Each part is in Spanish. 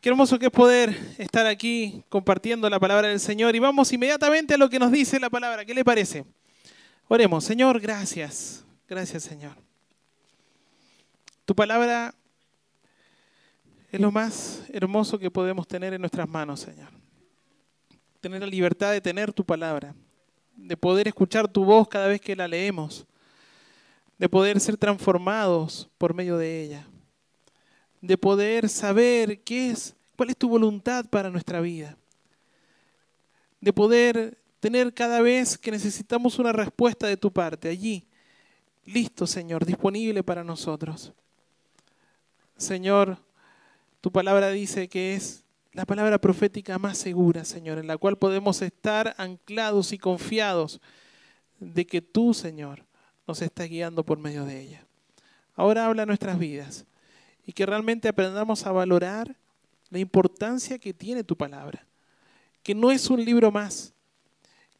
Qué hermoso que es poder estar aquí compartiendo la palabra del Señor y vamos inmediatamente a lo que nos dice la palabra. ¿Qué le parece? Oremos, Señor, gracias. Gracias, Señor. Tu palabra es lo más hermoso que podemos tener en nuestras manos, Señor. Tener la libertad de tener tu palabra, de poder escuchar tu voz cada vez que la leemos, de poder ser transformados por medio de ella de poder saber qué es, cuál es tu voluntad para nuestra vida, de poder tener cada vez que necesitamos una respuesta de tu parte allí, listo Señor, disponible para nosotros. Señor, tu palabra dice que es la palabra profética más segura, Señor, en la cual podemos estar anclados y confiados de que tú, Señor, nos estás guiando por medio de ella. Ahora habla nuestras vidas y que realmente aprendamos a valorar la importancia que tiene tu palabra. Que no es un libro más,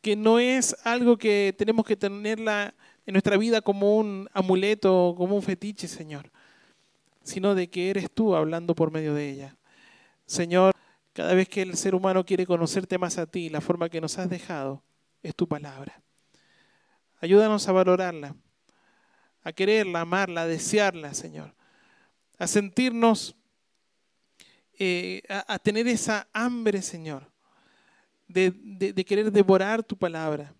que no es algo que tenemos que tenerla en nuestra vida como un amuleto, como un fetiche, Señor, sino de que eres tú hablando por medio de ella. Señor, cada vez que el ser humano quiere conocerte más a ti, la forma que nos has dejado es tu palabra. Ayúdanos a valorarla, a quererla, amarla, a desearla, Señor a sentirnos, eh, a, tener esa hambre, Señor, de, de querer devorar tu palabra.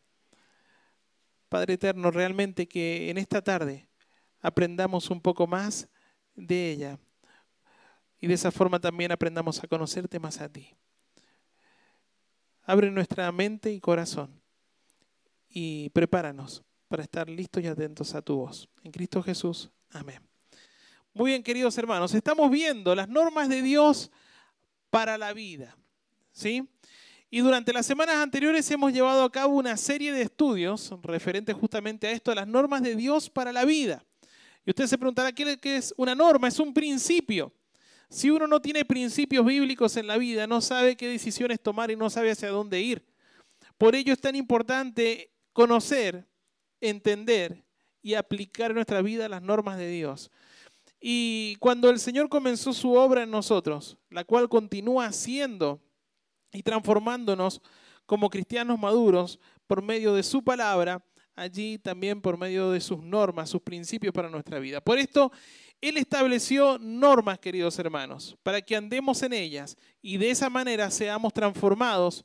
Padre Eterno, realmente que en esta tarde aprendamos un poco más de ella y de esa forma también aprendamos a conocerte más a ti. Abre nuestra mente y corazón y prepáranos para estar listos y atentos a tu voz. En Cristo Jesús. Amén. Muy bien, queridos hermanos, estamos viendo las normas de Dios para la vida. ¿Sí? Y durante las semanas anteriores hemos llevado a cabo una serie de estudios referentes justamente a esto, las normas de Dios para la vida. Y usted se preguntará, ¿qué es una norma? Es un principio. Si uno no tiene principios bíblicos en la vida, no sabe qué decisiones tomar y no sabe hacia dónde ir. Por ello es tan importante conocer, entender y aplicar en nuestra vida las normas de Dios. Y cuando el Señor comenzó su obra en nosotros, la cual continúa haciendo y transformándonos como cristianos maduros por medio de su palabra, allí también por medio de sus normas, sus principios para nuestra vida. Por esto, Él estableció normas, queridos hermanos, para que andemos en ellas y de esa manera seamos transformados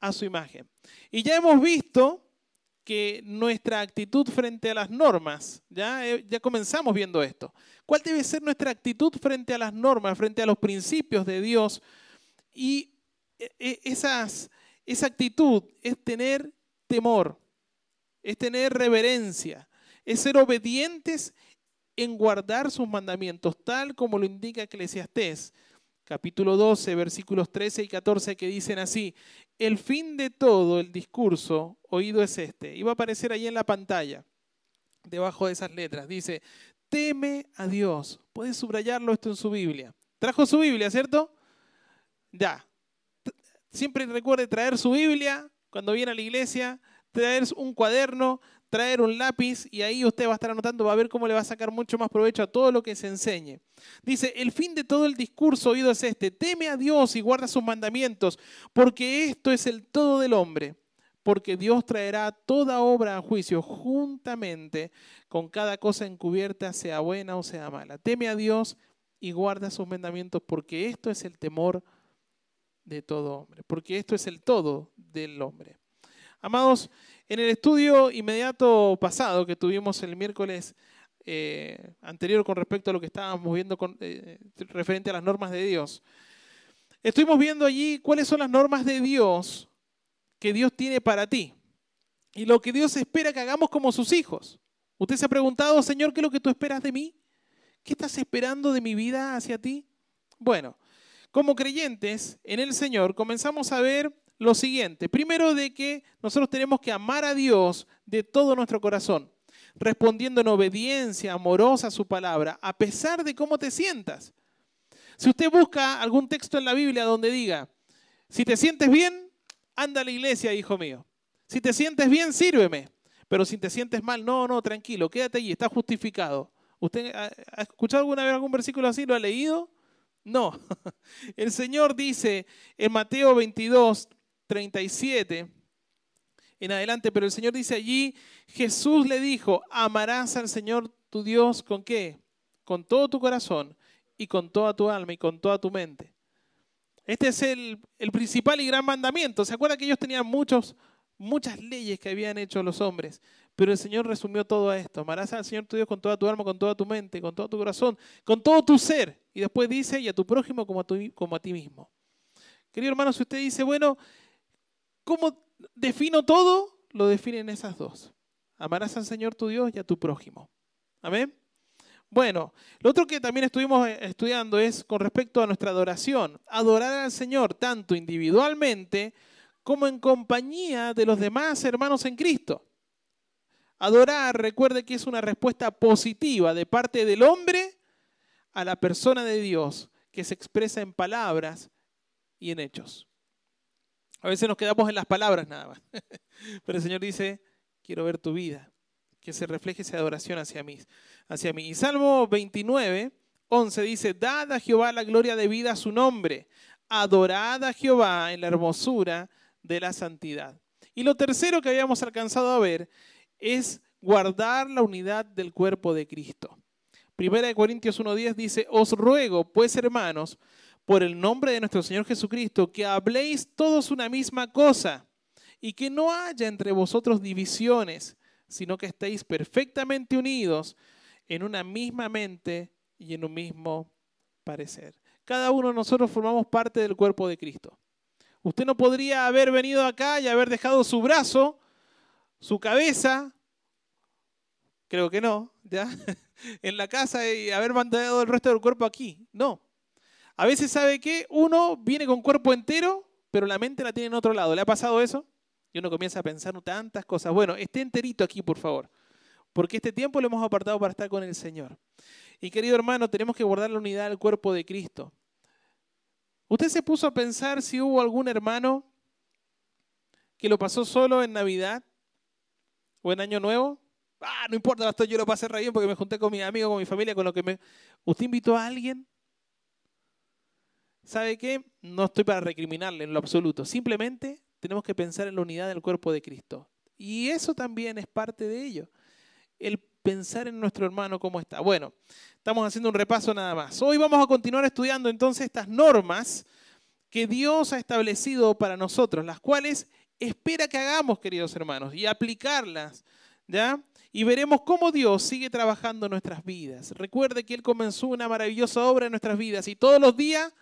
a su imagen. Y ya hemos visto nuestra actitud frente a las normas, ya, eh, ya comenzamos viendo esto, ¿cuál debe ser nuestra actitud frente a las normas, frente a los principios de Dios? Y eh, eh, esas, esa actitud es tener temor, es tener reverencia, es ser obedientes en guardar sus mandamientos, tal como lo indica Eclesiastés capítulo 12, versículos 13 y 14, que dicen así, el fin de todo el discurso oído es este. Y va a aparecer ahí en la pantalla, debajo de esas letras. Dice, teme a Dios. Puedes subrayarlo esto en su Biblia. Trajo su Biblia, ¿cierto? Ya. Siempre recuerde traer su Biblia cuando viene a la iglesia, traer un cuaderno, traer un lápiz y ahí usted va a estar anotando, va a ver cómo le va a sacar mucho más provecho a todo lo que se enseñe. Dice, el fin de todo el discurso oído es este, teme a Dios y guarda sus mandamientos, porque esto es el todo del hombre, porque Dios traerá toda obra a juicio juntamente con cada cosa encubierta, sea buena o sea mala. Teme a Dios y guarda sus mandamientos, porque esto es el temor de todo hombre, porque esto es el todo del hombre. Amados, en el estudio inmediato pasado que tuvimos el miércoles eh, anterior con respecto a lo que estábamos viendo con, eh, referente a las normas de Dios, estuvimos viendo allí cuáles son las normas de Dios que Dios tiene para ti y lo que Dios espera que hagamos como sus hijos. Usted se ha preguntado, Señor, ¿qué es lo que tú esperas de mí? ¿Qué estás esperando de mi vida hacia ti? Bueno, como creyentes en el Señor comenzamos a ver lo siguiente. Primero de que nosotros tenemos que amar a Dios de todo nuestro corazón, respondiendo en obediencia amorosa a su palabra, a pesar de cómo te sientas. Si usted busca algún texto en la Biblia donde diga, si te sientes bien, anda a la iglesia, hijo mío. Si te sientes bien, sírveme. Pero si te sientes mal, no, no, tranquilo, quédate allí, está justificado. ¿Usted ha escuchado alguna vez algún versículo así? ¿Lo ha leído? No, el Señor dice en Mateo 22, 37 en adelante, pero el Señor dice allí, Jesús le dijo, amarás al Señor tu Dios con qué? Con todo tu corazón y con toda tu alma y con toda tu mente. Este es el, principal y gran mandamiento. ¿Se acuerda que ellos tenían muchos, muchas leyes que habían hecho los hombres? Pero el Señor resumió todo esto. Amarás al Señor tu Dios con toda tu alma, con toda tu mente, con todo tu corazón, con todo tu ser. Y después dice, y a tu prójimo como a, como a ti mismo. Querido hermano, si usted dice, bueno, ¿cómo defino todo? Lo definen esas dos. Amarás al Señor tu Dios y a tu prójimo. Amén. Bueno, lo otro que también estuvimos eh, estudiando es con respecto a nuestra adoración. Adorar al Señor tanto individualmente como en compañía de los demás hermanos en Cristo. Adorar, recuerde que es una respuesta positiva de parte del hombre a la persona de Dios que se expresa en palabras y en hechos. A veces nos quedamos en las palabras nada más. Pero el Señor dice, quiero ver tu vida, que se refleje esa adoración hacia mí. Hacia mí. Y Salmo 29, 11 dice, dad a Jehová la gloria de vida a su nombre, adorad a Jehová en la hermosura de la santidad. Y lo tercero que habíamos alcanzado a ver es guardar la unidad del cuerpo de Cristo. Primera de Corintios 1.10 dice, os ruego, pues hermanos, por el nombre de nuestro Señor Jesucristo, que habléis todos una misma cosa y que no haya entre vosotros divisiones, sino que estéis perfectamente unidos en una misma mente y en un mismo parecer. Cada uno de nosotros formamos parte del cuerpo de Cristo. Usted no podría haber venido acá y haber dejado su brazo, su cabeza, creo que no, ¿ya? en la casa y haber mantenido el resto del cuerpo aquí. No, a veces sabe que uno viene con cuerpo entero, pero la mente la tiene en otro lado. ¿Le ha pasado eso? Y uno comienza a pensar tantas cosas. Bueno, esté enterito aquí, por favor. Porque este tiempo lo hemos apartado para estar con el Señor. Y querido hermano, tenemos que guardar la unidad del cuerpo de Cristo. ¿Usted se puso a pensar si hubo algún hermano que lo pasó solo en Navidad o en Año Nuevo? Ah, no importa, yo lo pasé re bien porque me junté con mis amigos, con mi familia, con lo que me... ¿Usted invitó a alguien? ¿Sabe qué? No estoy para recriminarle en lo absoluto. Simplemente tenemos que pensar en la unidad del cuerpo de Cristo. Y eso también es parte de ello. El pensar en nuestro hermano cómo está. Bueno, estamos haciendo un repaso nada más. Hoy vamos a continuar estudiando entonces estas normas que Dios ha establecido para nosotros, las cuales espera que hagamos, queridos hermanos, y aplicarlas, ¿ya? Y veremos cómo Dios sigue trabajando nuestras vidas. Recuerde que Él comenzó una maravillosa obra en nuestras vidas y todos los días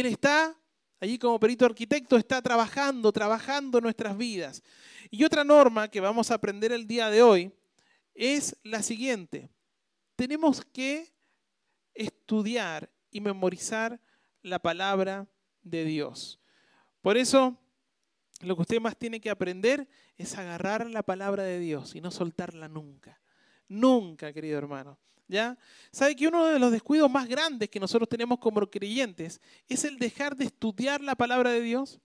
él está allí como perito arquitecto, está trabajando, trabajando nuestras vidas. Y otra norma que vamos a aprender el día de hoy es la siguiente. Tenemos que estudiar y memorizar la palabra de Dios. Por eso, lo que usted más tiene que aprender es agarrar la palabra de Dios y no soltarla nunca. Nunca, querido hermano. ¿Ya? ¿Sabe que uno de los descuidos más grandes que nosotros tenemos como creyentes es el dejar de estudiar la palabra de Dios?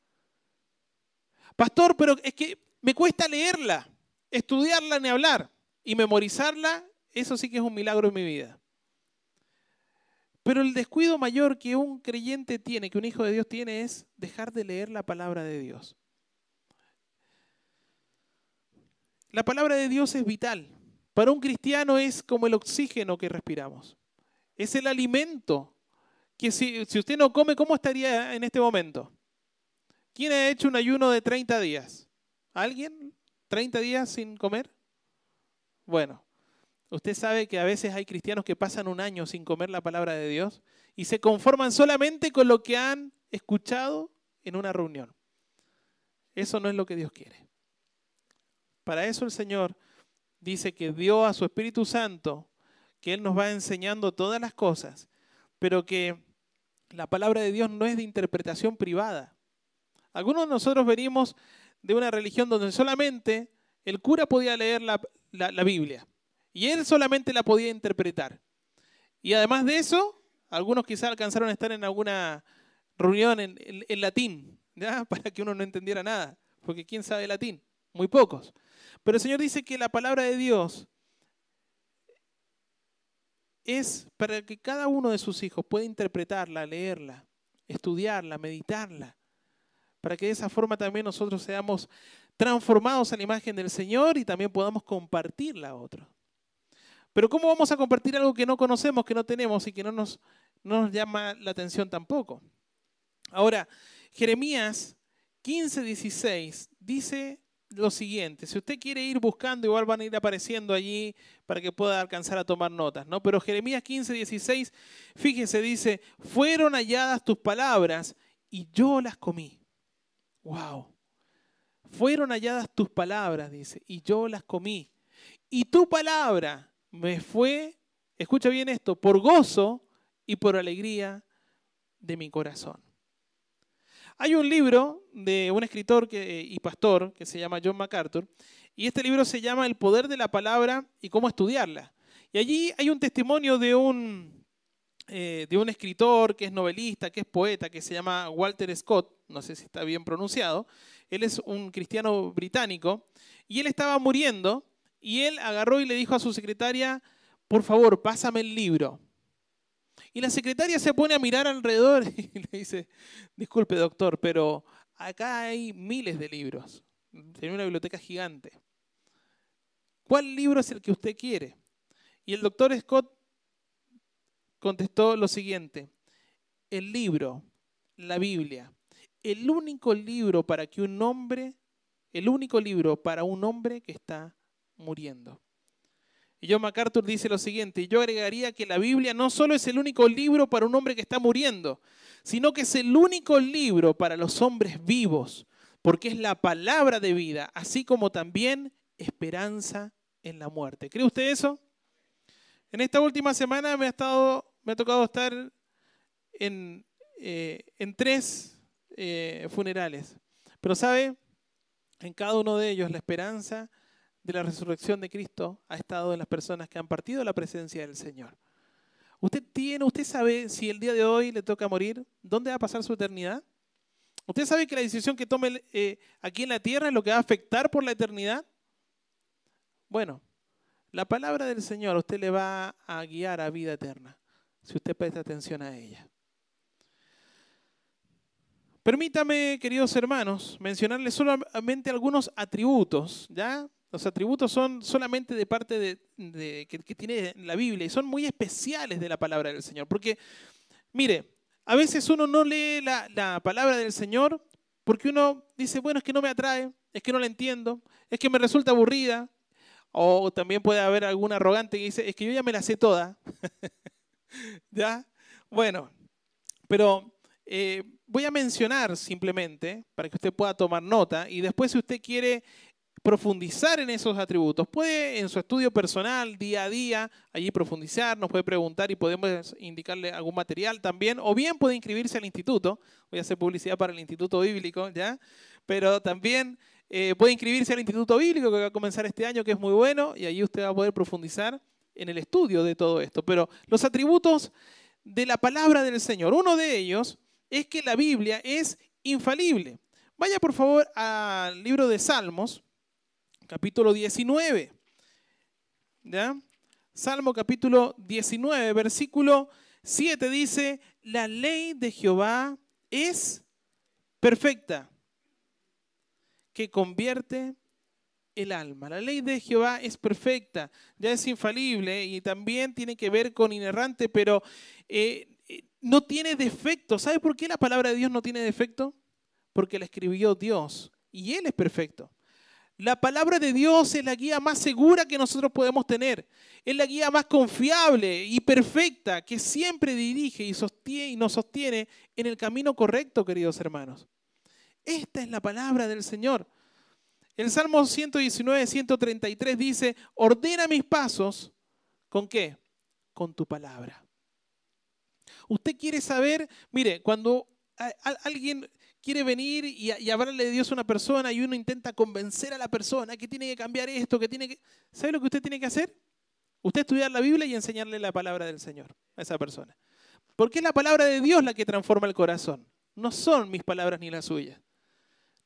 Pastor, pero es que me cuesta leerla, estudiarla ni hablar y memorizarla, eso sí que es un milagro en mi vida. Pero el descuido mayor que un creyente tiene, que un hijo de Dios tiene, es dejar de leer la palabra de Dios. La palabra de Dios es vital. Para un cristiano es como el oxígeno que respiramos. Es el alimento que si, usted no come, ¿cómo estaría en este momento? ¿Quién ha hecho un ayuno de 30 días? ¿Alguien? ¿30 días sin comer? Bueno, usted sabe que a veces hay cristianos que pasan un año sin comer la palabra de Dios y se conforman solamente con lo que han escuchado en una reunión. Eso no es lo que Dios quiere. Para eso el Señor dice que dio a su Espíritu Santo, que Él nos va enseñando todas las cosas, pero que la palabra de Dios no es de interpretación privada. Algunos de nosotros venimos de una religión donde solamente el cura podía leer la, Biblia y él solamente la podía interpretar. Y además de eso, algunos quizás alcanzaron a estar en alguna reunión en, en latín, ¿ya? para que uno no entendiera nada, porque ¿quién sabe latín? Muy pocos. Pero el Señor dice que la palabra de Dios es para que cada uno de sus hijos pueda interpretarla, leerla, estudiarla, meditarla, para que de esa forma también nosotros seamos transformados a la imagen del Señor y también podamos compartirla a otros. Pero ¿cómo vamos a compartir algo que no conocemos, que no tenemos y que no nos, no nos llama la atención tampoco? Ahora, Jeremías 15, 16 dice lo siguiente, si usted quiere ir buscando, igual van a ir apareciendo allí para que pueda alcanzar a tomar notas, ¿no? Pero Jeremías 15, 16, fíjese, dice, fueron halladas tus palabras y yo las comí. Wow. Fueron halladas tus palabras, dice, y yo las comí. Y tu palabra me fue, escucha bien esto, por gozo y por alegría de mi corazón. Hay un libro de un escritor y pastor que se llama John MacArthur, y este libro se llama El poder de la palabra y cómo estudiarla. Y allí hay un testimonio de un, eh, de un escritor que es novelista, que es poeta, que se llama Walter Scott, no sé si está bien pronunciado. Él es un cristiano británico, y él estaba muriendo, y él agarró y le dijo a su secretaria, por favor, pásame el libro. Y la secretaria se pone a mirar alrededor y le dice, disculpe doctor, pero acá hay miles de libros. Tiene una biblioteca gigante. ¿Cuál libro es el que usted quiere? Y el doctor Scott contestó lo siguiente, el libro, la Biblia, el único libro para que un hombre, el único libro para un hombre que está muriendo. Y John MacArthur dice lo siguiente, yo agregaría que la Biblia no solo es el único libro para un hombre que está muriendo, sino que es el único libro para los hombres vivos, porque es la palabra de vida, así como también esperanza en la muerte. ¿Cree usted eso? En esta última semana me ha, estado, me ha tocado estar en, eh, tres eh, funerales, pero sabe, en cada uno de ellos la esperanza de la resurrección de Cristo ha estado en las personas que han partido la presencia del Señor. ¿Usted tiene, usted sabe si el día de hoy le toca morir, dónde va a pasar su eternidad? ¿Usted sabe que la decisión que tome eh, aquí en la tierra es lo que va a afectar por la eternidad? Bueno, la palabra del Señor a usted le va a guiar a vida eterna, si usted presta atención a ella. Permítame, queridos hermanos, mencionarles solamente algunos atributos, ¿ya? Los atributos son solamente de parte de, que, tiene la Biblia y son muy especiales de la palabra del Señor. Porque, mire, a veces uno no lee la, la palabra del Señor porque uno dice, bueno, es que no me atrae, es que no la entiendo, es que me resulta aburrida. O también puede haber algún arrogante que dice, es que yo ya me la sé toda. ¿Ya? Bueno, pero eh, voy a mencionar simplemente para que usted pueda tomar nota y después si usted quiere profundizar en esos atributos. Puede en su estudio personal, día a día, allí profundizar, nos puede preguntar y podemos indicarle algún material también, o bien puede inscribirse al instituto. Voy a hacer publicidad para el Instituto Bíblico, ¿ya? Pero también eh, puede inscribirse al Instituto Bíblico que va a comenzar este año, que es muy bueno, y allí usted va a poder profundizar en el estudio de todo esto. Pero los atributos de la palabra del Señor, uno de ellos es que la Biblia es infalible. Vaya por favor al libro de Salmos, capítulo 19. ¿Ya? Salmo capítulo 19, versículo 7 dice, la ley de Jehová es perfecta, que convierte el alma. La ley de Jehová es perfecta, ya es infalible y también tiene que ver con inerrante, pero eh, no tiene defecto. ¿Sabe por qué la palabra de Dios no tiene defecto? Porque la escribió Dios y Él es perfecto. La palabra de Dios es la guía más segura que nosotros podemos tener. Es la guía más confiable y perfecta que siempre dirige y, sostiene, y nos sostiene en el camino correcto, queridos hermanos. Esta es la palabra del Señor. El Salmo 119, 133 dice, ordena mis pasos. ¿Con qué? Con tu palabra. Usted quiere saber, mire, cuando alguien quiere venir y, hablarle de Dios a una persona y uno intenta convencer a la persona que tiene que cambiar esto, que tiene que... ¿Sabe lo que usted tiene que hacer? Usted estudiar la Biblia y enseñarle la palabra del Señor a esa persona. Porque es la palabra de Dios la que transforma el corazón. No son mis palabras ni las suyas.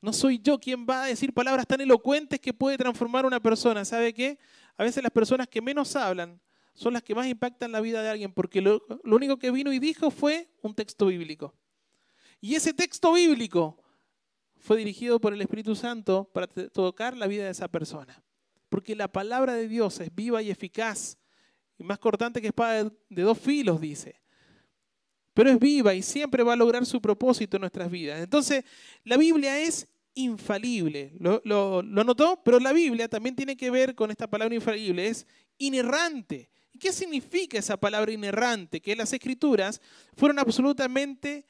No soy yo quien va a decir palabras tan elocuentes que puede transformar a una persona. ¿Sabe qué? A veces las personas que menos hablan son las que más impactan la vida de alguien, porque lo, lo único que vino y dijo fue un texto bíblico. Y ese texto bíblico fue dirigido por el Espíritu Santo para tocar la vida de esa persona. Porque la palabra de Dios es viva y eficaz, y más cortante que espada de dos filos, dice. Pero es viva y siempre va a lograr su propósito en nuestras vidas. Entonces, la Biblia es infalible. Lo, notó? Pero la Biblia también tiene que ver con esta palabra infalible. Es inerrante. ¿Y qué significa esa palabra inerrante? Que las escrituras fueron absolutamente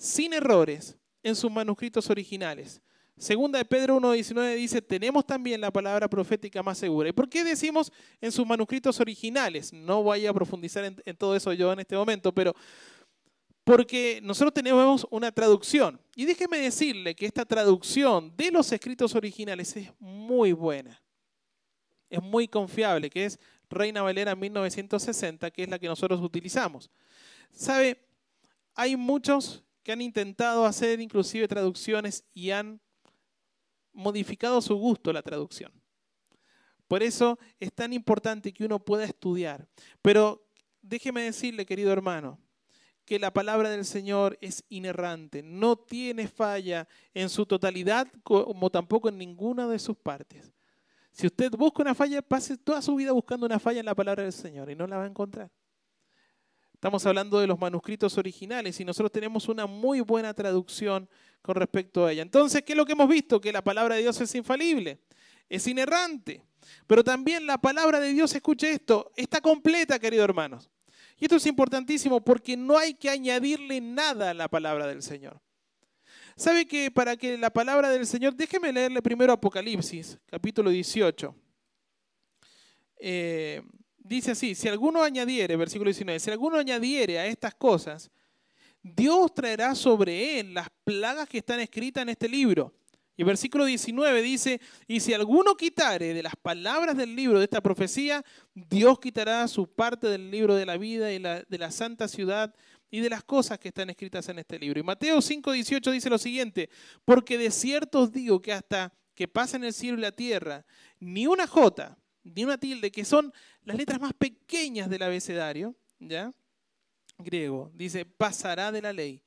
sin errores en sus manuscritos originales. Segunda de Pedro 1.19 dice, tenemos también la palabra profética más segura. ¿Y por qué decimos en sus manuscritos originales? No voy a profundizar en, en todo eso yo en este momento, pero porque nosotros tenemos una traducción. Y déjeme decirle que esta traducción de los escritos originales es muy buena. Es muy confiable, que es Reina Valera 1960, que es la que nosotros utilizamos. ¿Sabe? Hay muchos que han intentado hacer inclusive traducciones y han modificado a su gusto la traducción. Por eso es tan importante que uno pueda estudiar. Pero déjeme decirle, querido hermano, que la palabra del Señor es inerrante, no tiene falla en su totalidad como tampoco en ninguna de sus partes. Si usted busca una falla, pase toda su vida buscando una falla en la palabra del Señor y no la va a encontrar. Estamos hablando de los manuscritos originales y nosotros tenemos una muy buena traducción con respecto a ella. Entonces, ¿qué es lo que hemos visto? Que la palabra de Dios es infalible, es inerrante. Pero también la palabra de Dios, escuche esto, está completa, queridos hermanos. Y esto es importantísimo porque no hay que añadirle nada a la palabra del Señor. ¿Sabe que para que la palabra del Señor, déjeme leerle primero Apocalipsis, capítulo 18. Eh, dice así, si alguno añadiere, versículo 19, si alguno añadiere a estas cosas, Dios traerá sobre él las plagas que están escritas en este libro. Y el versículo 19 dice, y si alguno quitare de las palabras del libro de esta profecía, Dios quitará su parte del libro de la vida y de la santa ciudad y de las cosas que están escritas en este libro. Y Mateo 5:18 dice lo siguiente, porque de cierto os digo que hasta que pasen el cielo y la tierra, ni una jota, ni una tilde, que son las letras más pequeñas del abecedario, ¿ya? Griego, dice, pasará de la ley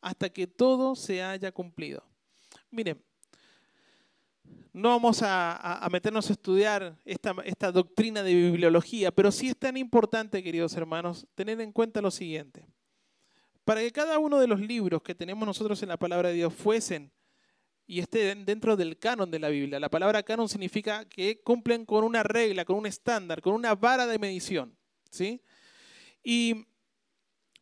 hasta que todo se haya cumplido. Miren, no vamos a, meternos a estudiar esta, esta doctrina de bibliología, pero sí es tan importante, queridos hermanos, tener en cuenta lo siguiente. Para que cada uno de los libros que tenemos nosotros en la palabra de Dios fuesen y estén dentro del canon de la Biblia. La palabra canon significa que cumplen con una regla, con un estándar, con una vara de medición. ¿sí? Y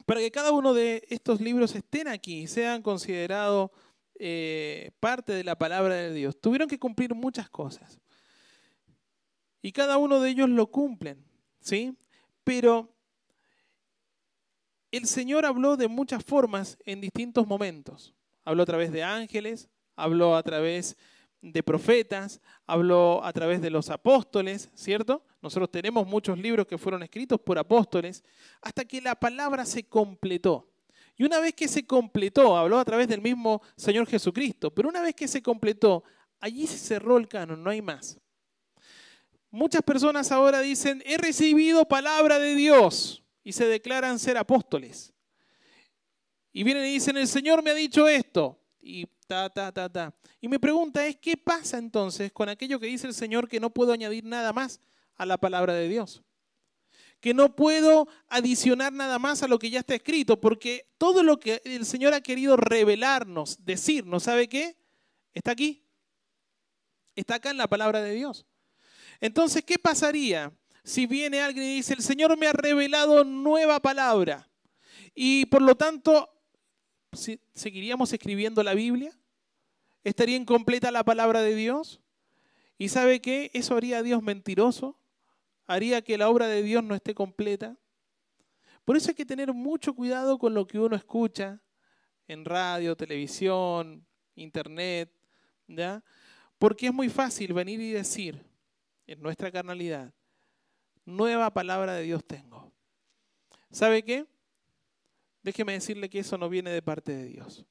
para que cada uno de estos libros estén aquí y sean considerados eh, parte de la palabra de Dios, tuvieron que cumplir muchas cosas. Y cada uno de ellos lo cumplen. ¿sí? Pero el Señor habló de muchas formas en distintos momentos. Habló a través de ángeles, habló a través de profetas, habló a través de los apóstoles, ¿cierto? Nosotros tenemos muchos libros que fueron escritos por apóstoles, hasta que la palabra se completó. Y una vez que se completó, habló a través del mismo Señor Jesucristo, pero una vez que se completó, allí se cerró el canon, no hay más. Muchas personas ahora dicen, he recibido palabra de Dios y se declaran ser apóstoles. Y vienen y dicen, el Señor me ha dicho esto. Y Ta, ta, ta, ta. Y mi pregunta es, ¿qué pasa entonces con aquello que dice el Señor que no puedo añadir nada más a la palabra de Dios? Que no puedo adicionar nada más a lo que ya está escrito, porque todo lo que el Señor ha querido revelarnos, decirnos, ¿sabe qué? Está aquí. Está acá en la palabra de Dios. Entonces, ¿qué pasaría si viene alguien y dice, el Señor me ha revelado nueva palabra? Y por lo tanto, ¿seguiríamos escribiendo la Biblia? ¿Estaría incompleta la palabra de Dios? ¿Y sabe qué? Eso haría a Dios mentiroso, haría que la obra de Dios no esté completa. Por eso hay que tener mucho cuidado con lo que uno escucha en radio, televisión, internet, ¿ya? Porque es muy fácil venir y decir en nuestra carnalidad, nueva palabra de Dios tengo. ¿Sabe qué? Déjeme decirle que eso no viene de parte de Dios.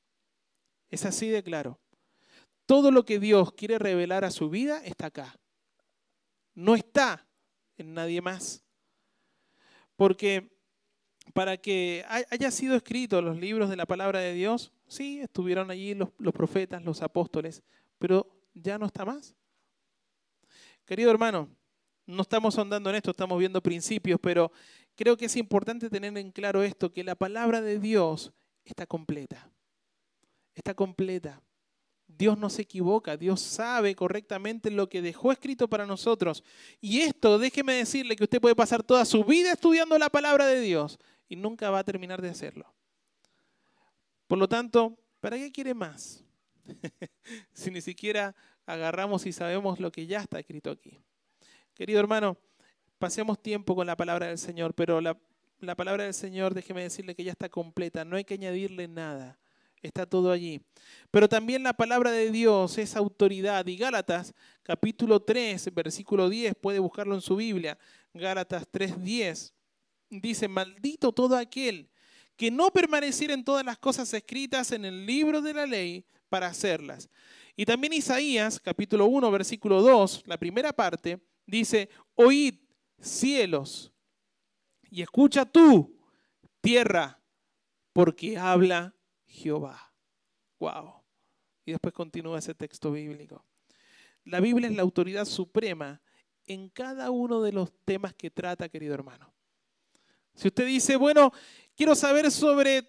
Es así de claro. Todo lo que Dios quiere revelar a su vida está acá. No está en nadie más. Porque para que haya sido escrito los libros de la palabra de Dios, sí, estuvieron allí los, los profetas, los apóstoles, pero ya no está más. Querido hermano, no estamos andando en esto, estamos viendo principios, pero creo que es importante tener en claro esto, que la palabra de Dios está completa. Está completa. Dios no se equivoca, Dios sabe correctamente lo que dejó escrito para nosotros. Y esto, déjeme decirle que usted puede pasar toda su vida estudiando la palabra de Dios y nunca va a terminar de hacerlo. Por lo tanto, ¿para qué quiere más? si ni siquiera agarramos y sabemos lo que ya está escrito aquí. Querido hermano, pasemos tiempo con la palabra del Señor, pero la, la palabra del Señor, déjeme decirle que ya está completa, no hay que añadirle nada está todo allí. Pero también la palabra de Dios es autoridad. Y Gálatas capítulo 3, versículo 10, puede buscarlo en su Biblia. Gálatas 3, 10. Dice, maldito todo aquel que no permaneciera en todas las cosas escritas en el libro de la ley para hacerlas. Y también Isaías capítulo 1, versículo 2, la primera parte, dice, oíd cielos y escucha tú, tierra, porque habla Jehová. Wow. Y después continúa ese texto bíblico. La Biblia es la autoridad suprema en cada uno de los temas que trata, querido hermano. Si usted dice, bueno, quiero saber sobre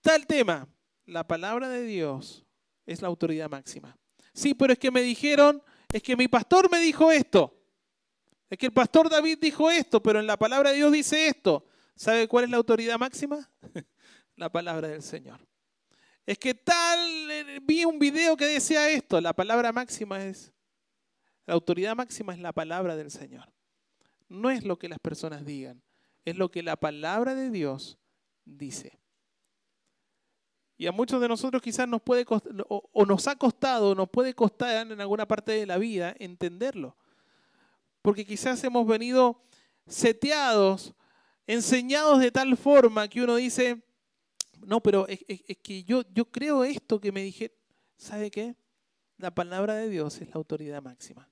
tal tema, la palabra de Dios es la autoridad máxima. Sí, pero es que me dijeron, es que mi pastor me dijo esto. Es que el pastor David dijo esto, pero en la palabra de Dios dice esto. ¿Sabe cuál es la autoridad máxima? la palabra del Señor. Es que tal, eh, vi un video que decía esto, la palabra máxima es, la autoridad máxima es la palabra del Señor. No es lo que las personas digan, es lo que la palabra de Dios dice. Y a muchos de nosotros quizás nos puede o, o nos ha costado, o nos puede costar en alguna parte de la vida entenderlo. Porque quizás hemos venido seteados, enseñados de tal forma que uno dice, no, pero es, que yo, yo creo esto que me dije, ¿sabe qué? La palabra de Dios es la autoridad máxima.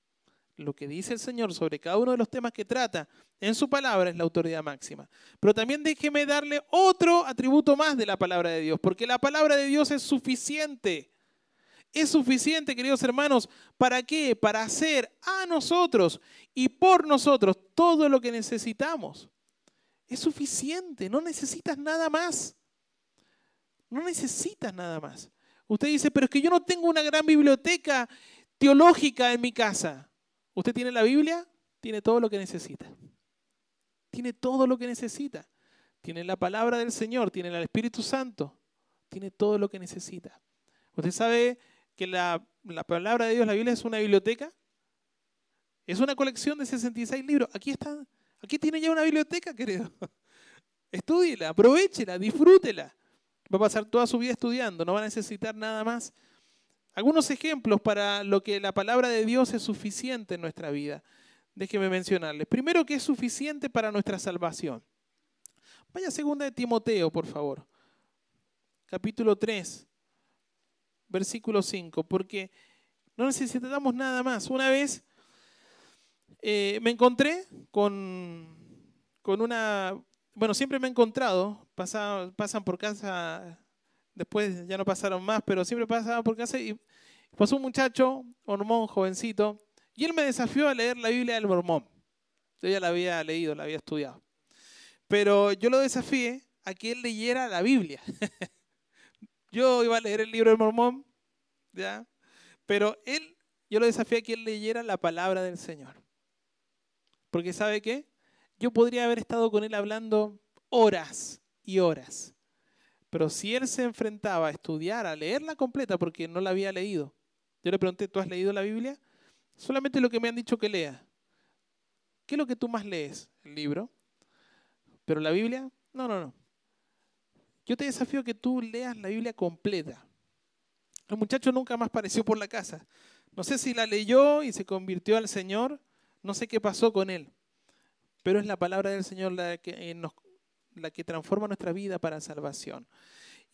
Lo que dice el Señor sobre cada uno de los temas que trata en su palabra es la autoridad máxima. Pero también déjeme darle otro atributo más de la palabra de Dios, porque la palabra de Dios es suficiente. Es suficiente, queridos hermanos, ¿para qué? Para hacer a nosotros y por nosotros todo lo que necesitamos. Es suficiente, no necesitas nada más. No necesitas nada más. Usted dice, pero es que yo no tengo una gran biblioteca teológica en mi casa. ¿Usted tiene la Biblia? Tiene todo lo que necesita. Tiene todo lo que necesita. Tiene la palabra del Señor, tiene el Espíritu Santo, tiene todo lo que necesita. ¿Usted sabe que la, la palabra de Dios, la Biblia, es una biblioteca? Es una colección de 66 libros. Aquí está, aquí tiene ya una biblioteca, querido. Estúdiela, aprovechela, disfrútela. Va a pasar toda su vida estudiando, no va a necesitar nada más. Algunos ejemplos para lo que la palabra de Dios es suficiente en nuestra vida. Déjenme mencionarles. Primero que es suficiente para nuestra salvación. Vaya segunda de Timoteo, por favor. Capítulo 3, versículo 5. Porque no necesitamos nada más. Una vez eh, me encontré con, con una bueno, siempre me he encontrado, pasan, pasan por casa, después ya no pasaron más, pero siempre pasaban por casa y pasó un muchacho, un mormón jovencito, y él me desafió a leer la Biblia del mormón. Yo ya la había leído, la había estudiado. Pero yo lo desafié a que él leyera la Biblia. yo iba a leer el libro del mormón, ¿ya? Pero él, yo lo desafié a que él leyera la palabra del Señor. Porque ¿sabe qué? yo podría haber estado con él hablando horas y horas. Pero si él se enfrentaba a estudiar, a leerla completa, porque no la había leído, yo le pregunté, ¿tú has leído la Biblia? Solamente lo que me han dicho que lea. ¿Qué es lo que tú más lees? El libro. Pero la Biblia, no, no, no. Yo te desafío que tú leas la Biblia completa. El muchacho nunca más apareció por la casa. No sé si la leyó y se convirtió al Señor. No sé qué pasó con él pero es la palabra del Señor la que, eh, transforma nuestra vida para salvación.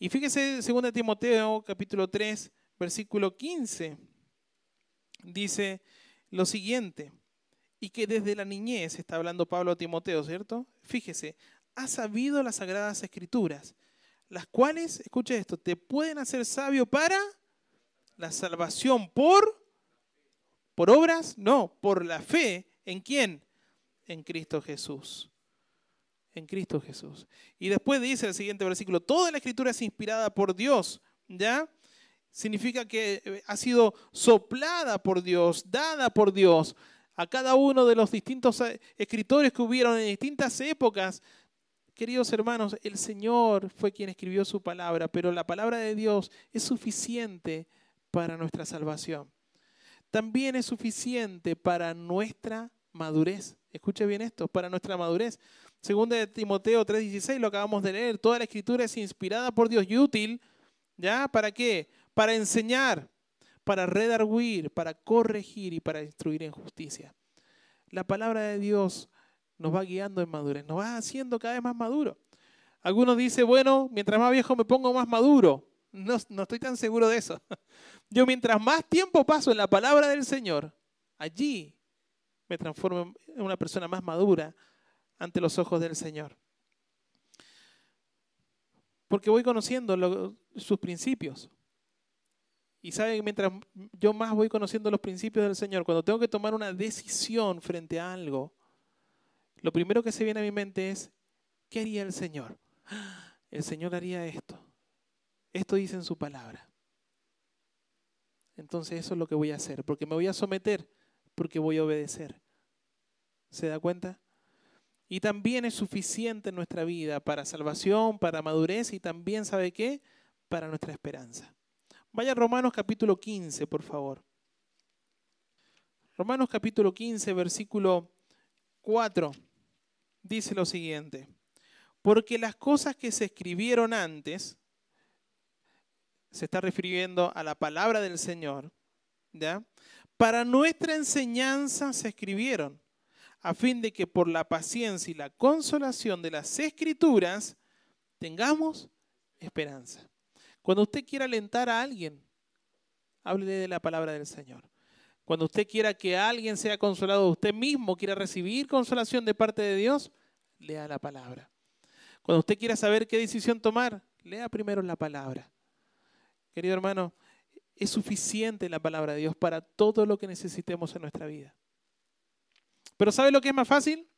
Y fíjese, 2 Timoteo capítulo 3, versículo 15, dice lo siguiente, y que desde la niñez, está hablando Pablo a Timoteo, ¿cierto? fíjese, has sabido las sagradas escrituras, las cuales, escuche esto, te pueden hacer sabio para la salvación por por obras, no, por la fe en quién? En Cristo Jesús. En Cristo Jesús. Y después dice el siguiente versículo, toda la escritura es inspirada por Dios, ¿ya? Significa que eh, ha sido soplada por Dios, dada por Dios a cada uno de los distintos eh, escritores que hubieron en distintas épocas. Queridos hermanos, el Señor fue quien escribió su palabra, pero la palabra de Dios es suficiente para nuestra salvación. También es suficiente para nuestra madurez. Escuche bien esto, para nuestra madurez. Segunda de Timoteo 3:16 lo acabamos de leer, toda la escritura es inspirada por Dios y útil, ¿ya? ¿Para qué? Para enseñar, para redarguir, para corregir y para instruir en justicia. La palabra de Dios nos va guiando en madurez, nos va haciendo cada vez más maduro. Algunos dicen, bueno, mientras más viejo me pongo más maduro. No, no estoy tan seguro de eso. Yo mientras más tiempo paso en la palabra del Señor, allí me transformo en una persona más madura ante los ojos del Señor. Porque voy conociendo sus principios. Y saben, mientras yo más voy conociendo los principios del Señor, cuando tengo que tomar una decisión frente a algo, lo primero que se viene a mi mente es, ¿qué haría el Señor? El Señor haría esto. Esto dice en su palabra. Entonces eso es lo que voy a hacer, porque me voy a someter, porque voy a obedecer. ¿Se da cuenta? Y también es suficiente en nuestra vida para salvación, para madurez y también, ¿sabe qué? Para nuestra esperanza. Vaya a Romanos capítulo 15, por favor. Romanos capítulo 15, versículo 4, dice lo siguiente. Porque las cosas que se escribieron antes, se está refiriendo a la palabra del Señor, ¿ya? Para nuestra enseñanza se escribieron, a fin de que por la paciencia y la consolación de las escrituras tengamos esperanza. Cuando usted quiera alentar a alguien, háblele de la palabra del Señor. Cuando usted quiera que alguien sea consolado, usted mismo quiera recibir consolación de parte de Dios, lea la palabra. Cuando usted quiera saber qué decisión tomar, lea primero la palabra. Querido hermano, es suficiente la palabra de Dios para todo lo que necesitemos en nuestra vida. Pero ¿sabe lo que es más fácil?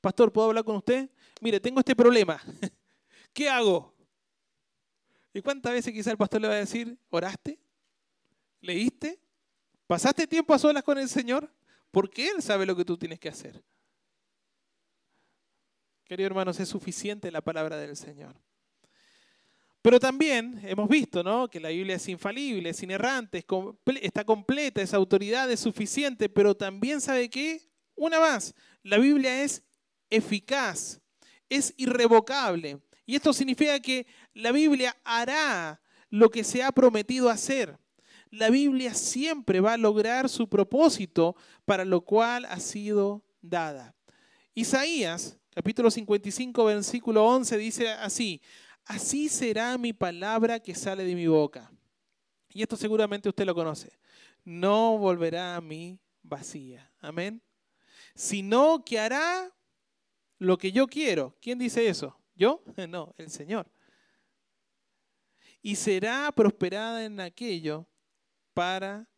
Pastor, ¿puedo hablar con usted? Mire, tengo este problema. ¿Qué hago? ¿Y cuántas veces quizá el pastor le va a decir, oraste? ¿Leíste? ¿Pasaste tiempo a solas con el Señor? Porque Él sabe lo que tú tienes que hacer. Queridos hermanos, es suficiente la palabra del Señor. Pero también hemos visto ¿no? que la Biblia es infalible, es inerrante, está completa, esa autoridad es suficiente, pero también sabe que, una más, la Biblia es eficaz, es irrevocable. Y esto significa que la Biblia hará lo que se ha prometido hacer. La Biblia siempre va a lograr su propósito para lo cual ha sido dada. Isaías, capítulo 55, versículo 11, dice así, así será mi palabra que sale de mi boca. Y esto seguramente usted lo conoce. No volverá a mí vacía. Amén. Sino que hará lo que yo quiero. ¿Quién dice eso? ¿Yo? No, el Señor. Y será prosperada en aquello para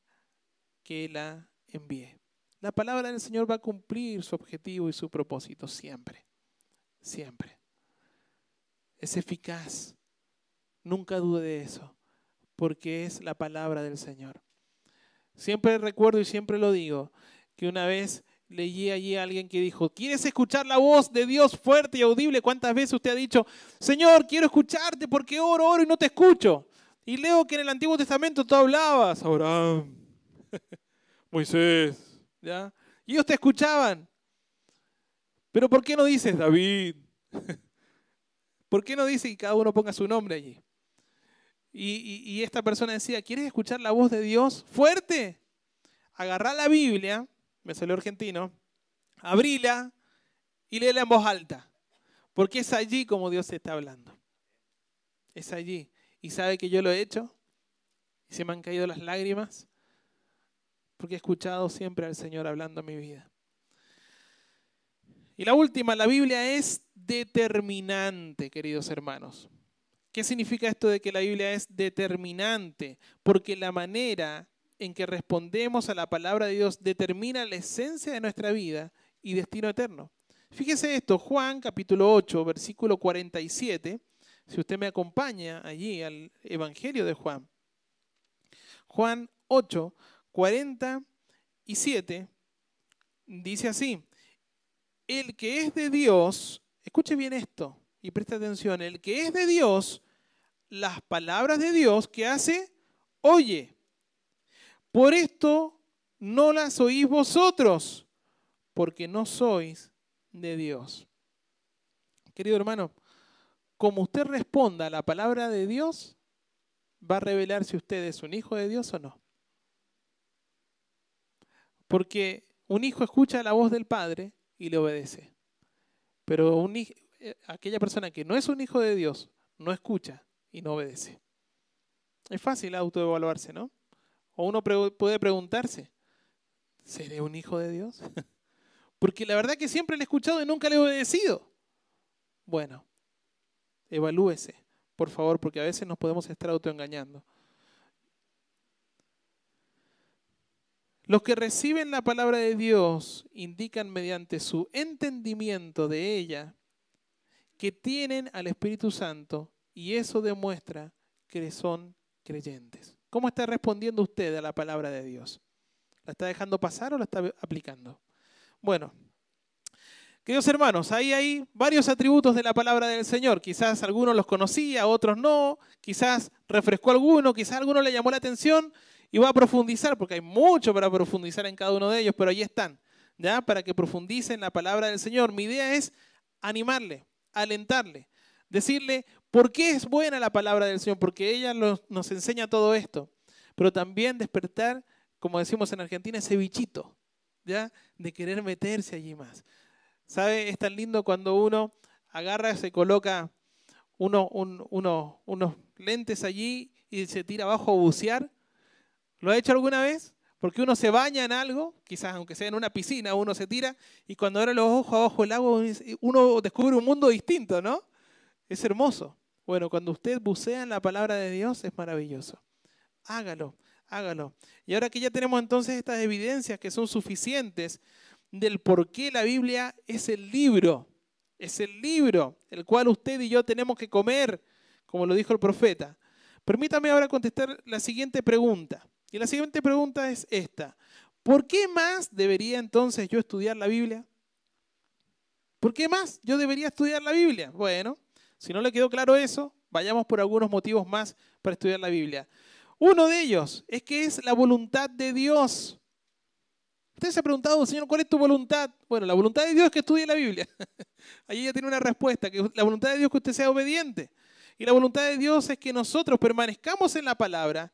que la envíe. La palabra del Señor va a cumplir su objetivo y su propósito siempre. Siempre. Es eficaz. Nunca dude de eso, porque es la palabra del Señor. Siempre recuerdo y siempre lo digo, que una vez leí allí a alguien que dijo, ¿quieres escuchar la voz de Dios fuerte y audible? ¿Cuántas veces usted ha dicho, Señor, quiero escucharte porque oro, oro y no te escucho? Y leo que en el Antiguo Testamento tú hablabas, Abraham, Moisés, ¿ya? Y ellos te escuchaban. Pero ¿por qué no dices David? ¿Por qué no dice y cada uno ponga su nombre allí? Y, esta persona decía, ¿quieres escuchar la voz de Dios fuerte? Agarrá la Biblia me salió argentino, abrila y léela en voz alta, porque es allí como Dios está hablando. Es allí. Y sabe que yo lo he hecho y se me han caído las lágrimas porque he escuchado siempre al Señor hablando en mi vida. Y la última, la Biblia es determinante, queridos hermanos. ¿Qué significa esto de que la Biblia es determinante? Porque la manera en que respondemos a la palabra de Dios determina la esencia de nuestra vida y destino eterno. Fíjese esto, Juan capítulo 8, versículo 47, si usted me acompaña allí al Evangelio de Juan. Juan 8, 47 dice así, el que es de Dios, escuche bien esto y preste atención, el que es de Dios, las palabras de Dios que hace, oye. Por esto no las oís vosotros, porque no sois de Dios. Querido hermano, como usted responda a la palabra de Dios, va a revelar si usted es un hijo de Dios o no. Porque un hijo escucha la voz del Padre y le obedece. Pero eh, aquella persona que no es un hijo de Dios no escucha y no obedece. Es fácil autoevaluarse, ¿no? O uno puede preguntarse, ¿seré un hijo de Dios? Porque la verdad que siempre le he escuchado y nunca le he obedecido. Bueno, evalúese, por favor, porque a veces nos podemos estar autoengañando. Los que reciben la palabra de Dios indican mediante su entendimiento de ella que tienen al Espíritu Santo y eso demuestra que son creyentes. ¿Cómo está respondiendo usted a la palabra de Dios? ¿La está dejando pasar o la está aplicando? Bueno, queridos hermanos, ahí hay varios atributos de la palabra del Señor. Quizás algunos los conocía, otros no. Quizás refrescó alguno, quizás alguno le llamó la atención y va a profundizar, porque hay mucho para profundizar en cada uno de ellos, pero ahí están, ¿ya? Para que profundicen la palabra del Señor. Mi idea es animarle, alentarle, decirle por qué es buena la palabra del Señor, porque ella nos enseña todo esto, pero también despertar, como decimos en Argentina, ese bichito, ¿ya? De querer meterse allí más. ¿Sabe? Es tan lindo cuando uno agarra, se coloca uno, unos lentes allí y se tira abajo a bucear ¿Lo ha hecho alguna vez? Porque uno se baña en algo, quizás aunque sea en una piscina, uno se tira y cuando abre los ojos abajo del agua uno descubre un mundo distinto, ¿no? Es hermoso. Bueno, cuando usted bucea en la palabra de Dios es maravilloso. Hágalo, hágalo. Y ahora que ya tenemos entonces estas evidencias que son suficientes del por qué la Biblia es el libro, es el libro el cual usted y yo tenemos que comer, como lo dijo el profeta. Permítame ahora contestar la siguiente pregunta. Y la siguiente pregunta es esta. ¿Por qué más debería entonces yo estudiar la Biblia? ¿Por qué más yo debería estudiar la Biblia? Bueno, si no le quedó claro eso, vayamos por algunos motivos más para estudiar la Biblia. Uno de ellos es que es la voluntad de Dios. Usted se ha preguntado, Señor, ¿cuál es tu voluntad? Bueno, la voluntad de Dios es que estudie la Biblia. Allí ya tiene una respuesta, que la voluntad de Dios es que usted sea obediente. Y la voluntad de Dios es que nosotros permanezcamos en la palabra